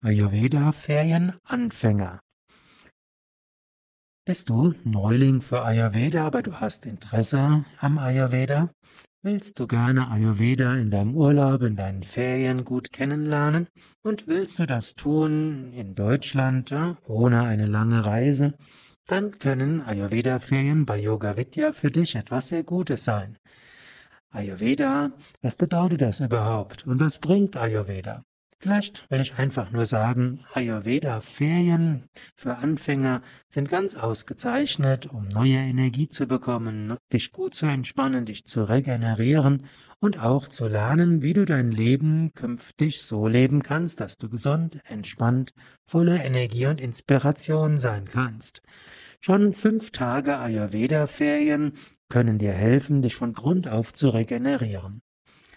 Ayurveda-Ferien-Anfänger. Bist du Neuling für Ayurveda, aber du hast Interesse am Ayurveda? Willst du gerne Ayurveda in deinem Urlaub, in deinen Ferien gut kennenlernen? Und willst du das tun in Deutschland, ohne eine lange Reise? Dann können Ayurveda-Ferien bei Yoga Vidya für dich etwas sehr Gutes sein. Ayurveda, was bedeutet das überhaupt? Und was bringt Ayurveda? Vielleicht will ich einfach nur sagen, Ayurveda-Ferien für Anfänger sind ganz ausgezeichnet, um neue Energie zu bekommen, dich gut zu entspannen, dich zu regenerieren und auch zu lernen, wie du dein Leben künftig so leben kannst, dass du gesund, entspannt, voller Energie und Inspiration sein kannst. Schon fünf Tage Ayurveda-Ferien können dir helfen, dich von Grund auf zu regenerieren.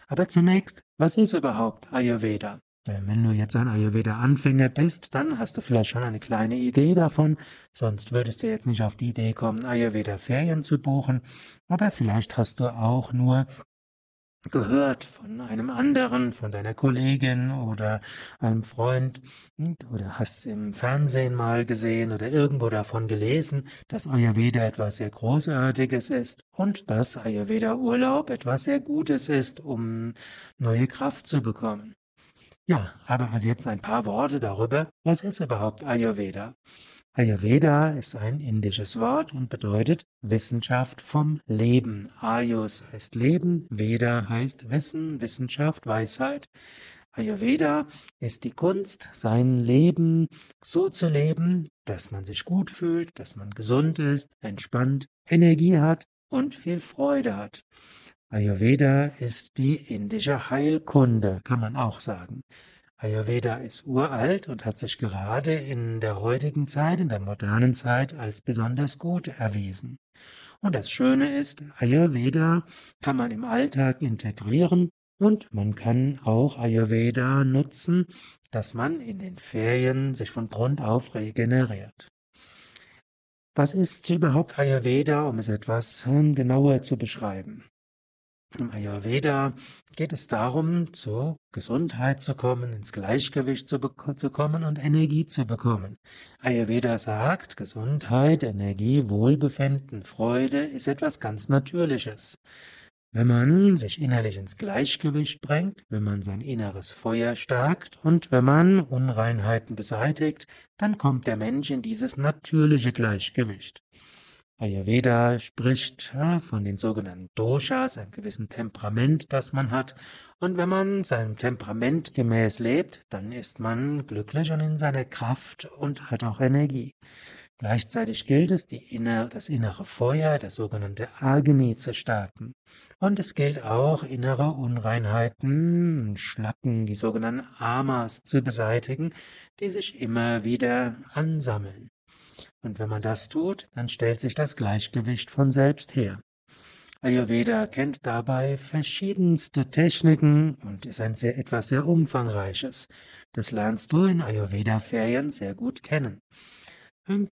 Aber zunächst, was ist überhaupt Ayurveda? Wenn du jetzt ein Ayurveda-Anfänger bist, dann hast du vielleicht schon eine kleine Idee davon, sonst würdest du jetzt nicht auf die Idee kommen, Ayurveda-Ferien zu buchen, aber vielleicht hast du auch nur gehört von einem anderen, von deiner Kollegin oder einem Freund. Oder hast im Fernsehen mal gesehen oder irgendwo davon gelesen, dass Ayurveda etwas sehr Großartiges ist und dass Ayurveda Urlaub etwas sehr Gutes ist, um neue Kraft zu bekommen. Ja, aber also jetzt ein paar Worte darüber, was ist überhaupt Ayurveda? Ayurveda ist ein indisches Wort und bedeutet Wissenschaft vom Leben. Ayus heißt Leben, Veda heißt Wissen, Wissenschaft, Weisheit. Ayurveda ist die Kunst, sein Leben so zu leben, dass man sich gut fühlt, dass man gesund ist, entspannt, Energie hat und viel Freude hat. Ayurveda ist die indische Heilkunde, kann man auch sagen. Ayurveda ist uralt und hat sich gerade in der heutigen Zeit, in der modernen Zeit, als besonders gut erwiesen. Und das Schöne ist, Ayurveda kann man im Alltag integrieren und man kann auch Ayurveda nutzen, dass man in den Ferien sich von Grund auf regeneriert. Was ist überhaupt Ayurveda, um es etwas hm, genauer zu beschreiben? Im Ayurveda geht es darum, zur Gesundheit zu kommen, ins Gleichgewicht zu, zu, kommen und Energie zu bekommen. Ayurveda sagt, Gesundheit, Energie, Wohlbefinden, Freude ist etwas ganz Natürliches. Wenn man sich innerlich ins Gleichgewicht bringt, wenn man sein inneres Feuer stärkt und wenn man Unreinheiten beseitigt, dann kommt der Mensch in dieses natürliche Gleichgewicht. Ayurveda spricht von den sogenannten Doshas, einem gewissen Temperament, das man hat. Und wenn man seinem Temperament gemäß lebt, dann ist man glücklich und in seiner Kraft und hat auch Energie. Gleichzeitig gilt es, inner, das innere Feuer, das sogenannte Agni, zu stärken. Und es gilt auch, innere Unreinheiten, Schlacken, die sogenannten Amas zu beseitigen, die sich immer wieder ansammeln. Und wenn man das tut, dann stellt sich das Gleichgewicht von selbst her. Ayurveda kennt dabei verschiedenste Techniken und ist ein sehr, etwas sehr Umfangreiches. Das lernst du in Ayurveda-Ferien sehr gut kennen. Und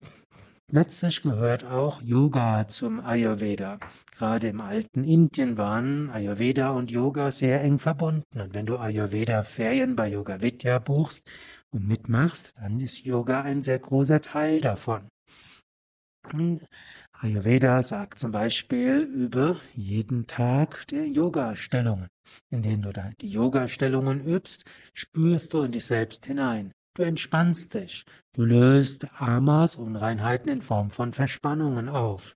letztlich gehört auch Yoga zum Ayurveda. Gerade im alten Indien waren Ayurveda und Yoga sehr eng verbunden. Und wenn du Ayurveda-Ferien bei Yoga Vidya buchst und mitmachst, dann ist Yoga ein sehr großer Teil davon. Ayurveda sagt zum Beispiel über jeden Tag der Yoga-Stellungen. Indem du die Yoga-Stellungen übst, spürst du in dich selbst hinein. Du entspannst dich. Du löst Amas, Unreinheiten in Form von Verspannungen auf.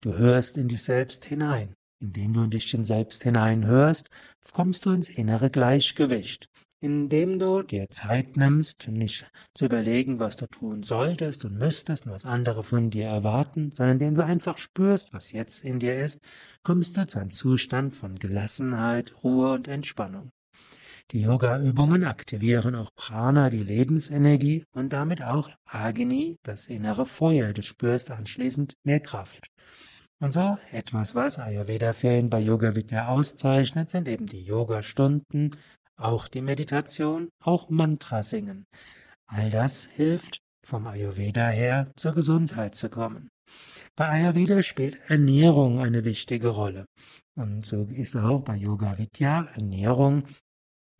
Du hörst in dich selbst hinein. Indem du in dich selbst hineinhörst, kommst du ins innere Gleichgewicht indem du dir Zeit nimmst, nicht zu überlegen, was du tun solltest und müsstest und was andere von dir erwarten, sondern indem du einfach spürst, was jetzt in dir ist, kommst du zu einem Zustand von Gelassenheit, Ruhe und Entspannung. Die Yoga-Übungen aktivieren auch Prana, die Lebensenergie, und damit auch Agni, das innere Feuer. Du spürst anschließend mehr Kraft. Und so etwas, was Ayurveda-Ferien bei Yoga Vidya auszeichnet, sind eben die Yoga-Stunden, auch die Meditation, auch Mantra singen. All das hilft, vom Ayurveda her zur Gesundheit zu kommen. Bei Ayurveda spielt Ernährung eine wichtige Rolle. Und so ist auch bei Yoga Vidya Ernährung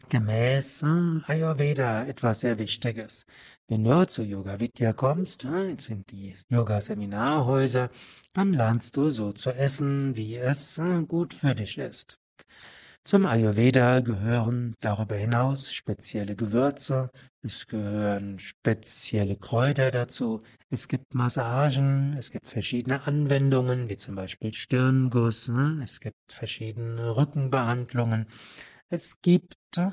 gemäß äh, Ayurveda etwas sehr Wichtiges. Wenn du zu Yoga Vidya kommst, äh, sind die Yoga-Seminarhäuser, dann lernst du so zu essen, wie es äh, gut für dich ist. Zum Ayurveda gehören darüber hinaus spezielle Gewürze, es gehören spezielle Kräuter dazu, es gibt Massagen, es gibt verschiedene Anwendungen, wie zum Beispiel Stirnguss, ne? es gibt verschiedene Rückenbehandlungen, es gibt äh,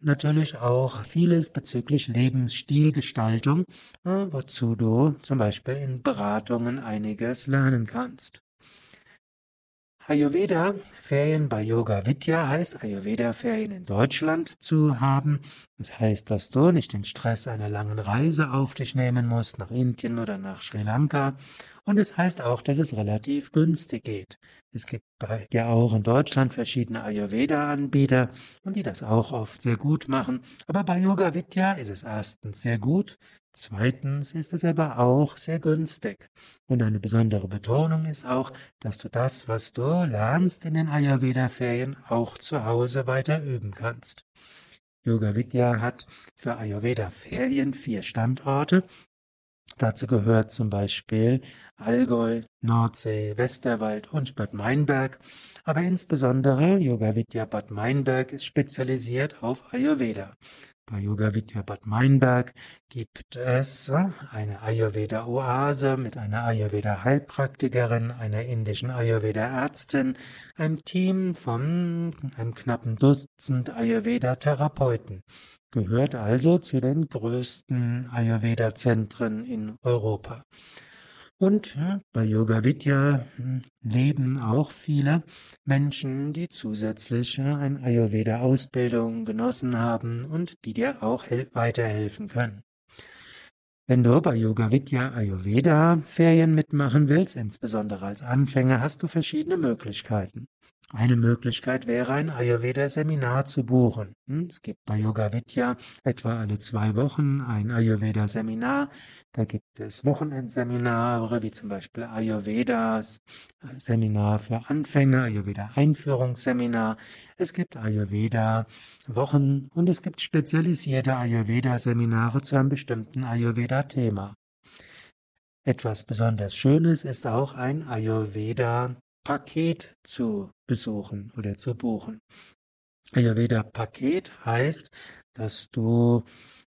natürlich auch vieles bezüglich Lebensstilgestaltung, äh, wozu du zum Beispiel in Beratungen einiges lernen kannst. Ayurveda-Ferien bei Yoga Vidya heißt Ayurveda-Ferien in Deutschland zu haben. Das heißt, dass du nicht den Stress einer langen Reise auf dich nehmen musst nach Indien oder nach Sri Lanka. Und es heißt auch, dass es relativ günstig geht. Es gibt ja auch in Deutschland verschiedene Ayurveda-Anbieter und die das auch oft sehr gut machen. Aber bei Yoga Vidya ist es erstens sehr gut, Zweitens ist es aber auch sehr günstig. Und eine besondere Betonung ist auch, dass du das, was du lernst in den Ayurveda-Ferien, auch zu Hause weiter üben kannst. Yoga Vidya hat für Ayurveda-Ferien vier Standorte. Dazu gehört zum Beispiel Allgäu, Nordsee, Westerwald und Bad Meinberg. Aber insbesondere Yoga Vidya Bad Meinberg ist spezialisiert auf Ayurveda. Bei Yoga Vidya Bad Meinberg gibt es äh, eine Ayurveda-Oase mit einer Ayurveda-Heilpraktikerin, einer indischen Ayurveda-Ärztin, einem Team von einem knappen Dutzend Ayurveda-Therapeuten. Gehört also zu den größten Ayurveda-Zentren in Europa. Und bei Yoga Vidya hm, leben auch viele Menschen, die zusätzlich eine Ayurveda-Ausbildung genossen haben und die dir auch weiterhelfen können. Wenn du bei Yoga Vidya Ayurveda Ferien mitmachen willst, insbesondere als Anfänger, hast du verschiedene Möglichkeiten. Eine Möglichkeit wäre, ein Ayurveda-Seminar zu buchen. Hm, es gibt bei Yoga Vidya etwa alle zwei Wochen ein Ayurveda-Seminar. Da gibt es Wochenendseminare, wie zum Beispiel Ayurvedas Seminar für Anfänger, Ayurveda-Einführungsseminar. Es gibt Ayurveda-Wochen und es gibt spezialisierte Ayurveda-Seminare zu einem bestimmten Ayurveda-Thema. Etwas besonders Schönes ist auch ein Ayurveda Paket zu besuchen oder zu buchen. Ayurveda Paket heißt, dass du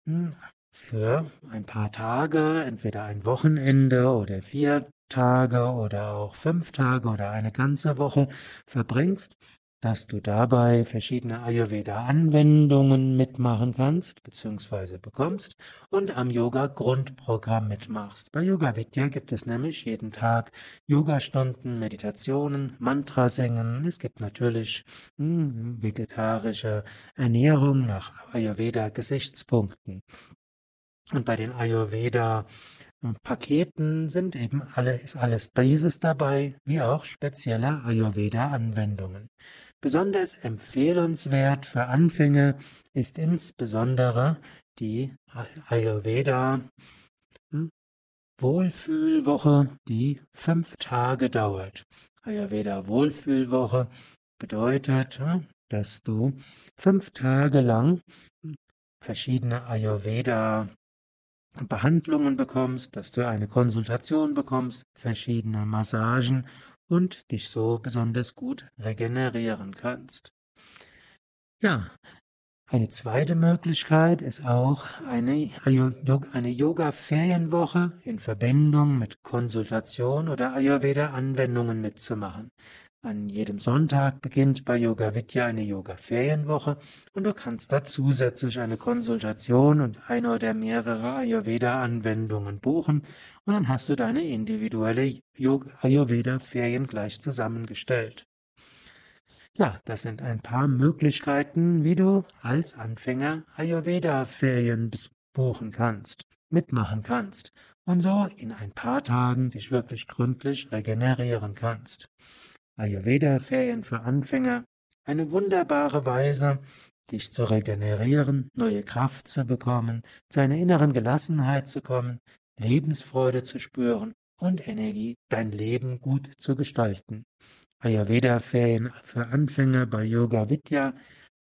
hm, für ein paar Tage, entweder ein Wochenende oder vier Tage oder auch fünf Tage oder eine ganze Woche verbringst dass du dabei verschiedene Ayurveda-Anwendungen mitmachen kannst bzw. bekommst und am Yoga-Grundprogramm mitmachst. Bei Yoga Vidya gibt es nämlich jeden Tag Yogastunden, Meditationen, Mantra singen. Es gibt natürlich hm, vegetarische Ernährung nach Ayurveda-Gesichtspunkten. Und bei den Ayurveda Paketen sind eben alle, ist alles dieses dabei, wie auch spezielle Ayurveda-Anwendungen. Besonders empfehlenswert für Anfänger ist insbesondere die Ayurveda hm, Wohlfühlwoche, die fünf Tage dauert. Ayurveda Wohlfühlwoche bedeutet, hm, dass du fünf Tage lang verschiedene Ayurveda Behandlungen bekommst, dass du eine Konsultation bekommst, verschiedene Massagen und dich so besonders gut regenerieren kannst. Ja, eine zweite Möglichkeit ist auch eine, eine Yoga-Ferienwoche in Verbindung mit Konsultation oder Ayurveda-Anwendungen mitzumachen. An jedem Sonntag beginnt bei Yoga Vidya eine Yoga-Ferienwoche und du kannst da zusätzlich eine Konsultation und eine oder mehrere Ayurveda-Anwendungen buchen und dann hast du deine individuelle Ayurveda-Ferien gleich zusammengestellt. Ja, das sind ein paar Möglichkeiten, wie du als Anfänger Ayurveda-Ferien buchen kannst, mitmachen kannst und so in ein paar Tagen dich wirklich gründlich regenerieren kannst. Ayurveda-Ferien für Anfänger, eine wunderbare Weise, dich zu regenerieren, neue Kraft zu bekommen, zu einer inneren Gelassenheit zu kommen, Lebensfreude zu spüren und Energie, dein Leben gut zu gestalten. Ayurveda-Ferien für Anfänger bei Yoga Vidya.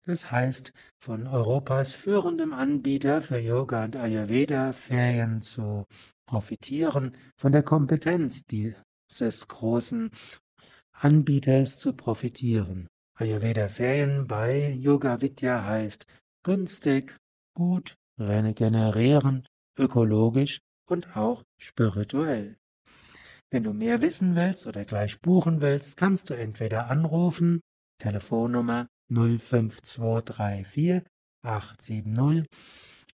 Das heißt, von Europas führendem Anbieter für Yoga und Ayurveda Ferien zu profitieren, von der Kompetenz dieses großen Anbieters zu profitieren. Ayurveda Ferien bei Yoga Vidya heißt günstig, gut, regenerieren, ökologisch und auch spirituell. Wenn du mehr wissen willst oder gleich buchen willst, kannst du entweder anrufen, Telefonnummer 05234 870.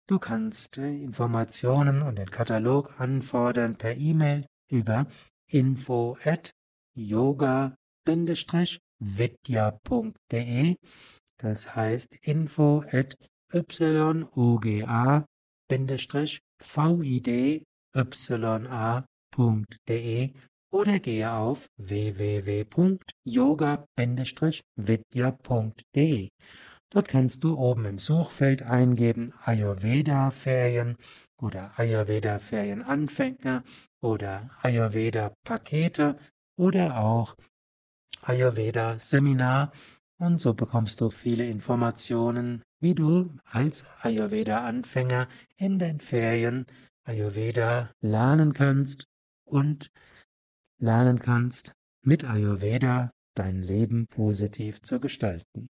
Du kannst Informationen und den Katalog anfordern per E-Mail über info at yoga-vidya.de. Das heißt info at yoga-vidya.de oder gehe auf www.yoga-vidya.de. Dort kannst du oben im Suchfeld eingeben Ayurveda Ferien oder Ayurveda Ferien Anfänger oder Ayurveda Pakete oder auch Ayurveda Seminar und so bekommst du viele Informationen, wie du als Ayurveda Anfänger in den Ferien Ayurveda lernen kannst und lernen kannst, mit Ayurveda dein Leben positiv zu gestalten.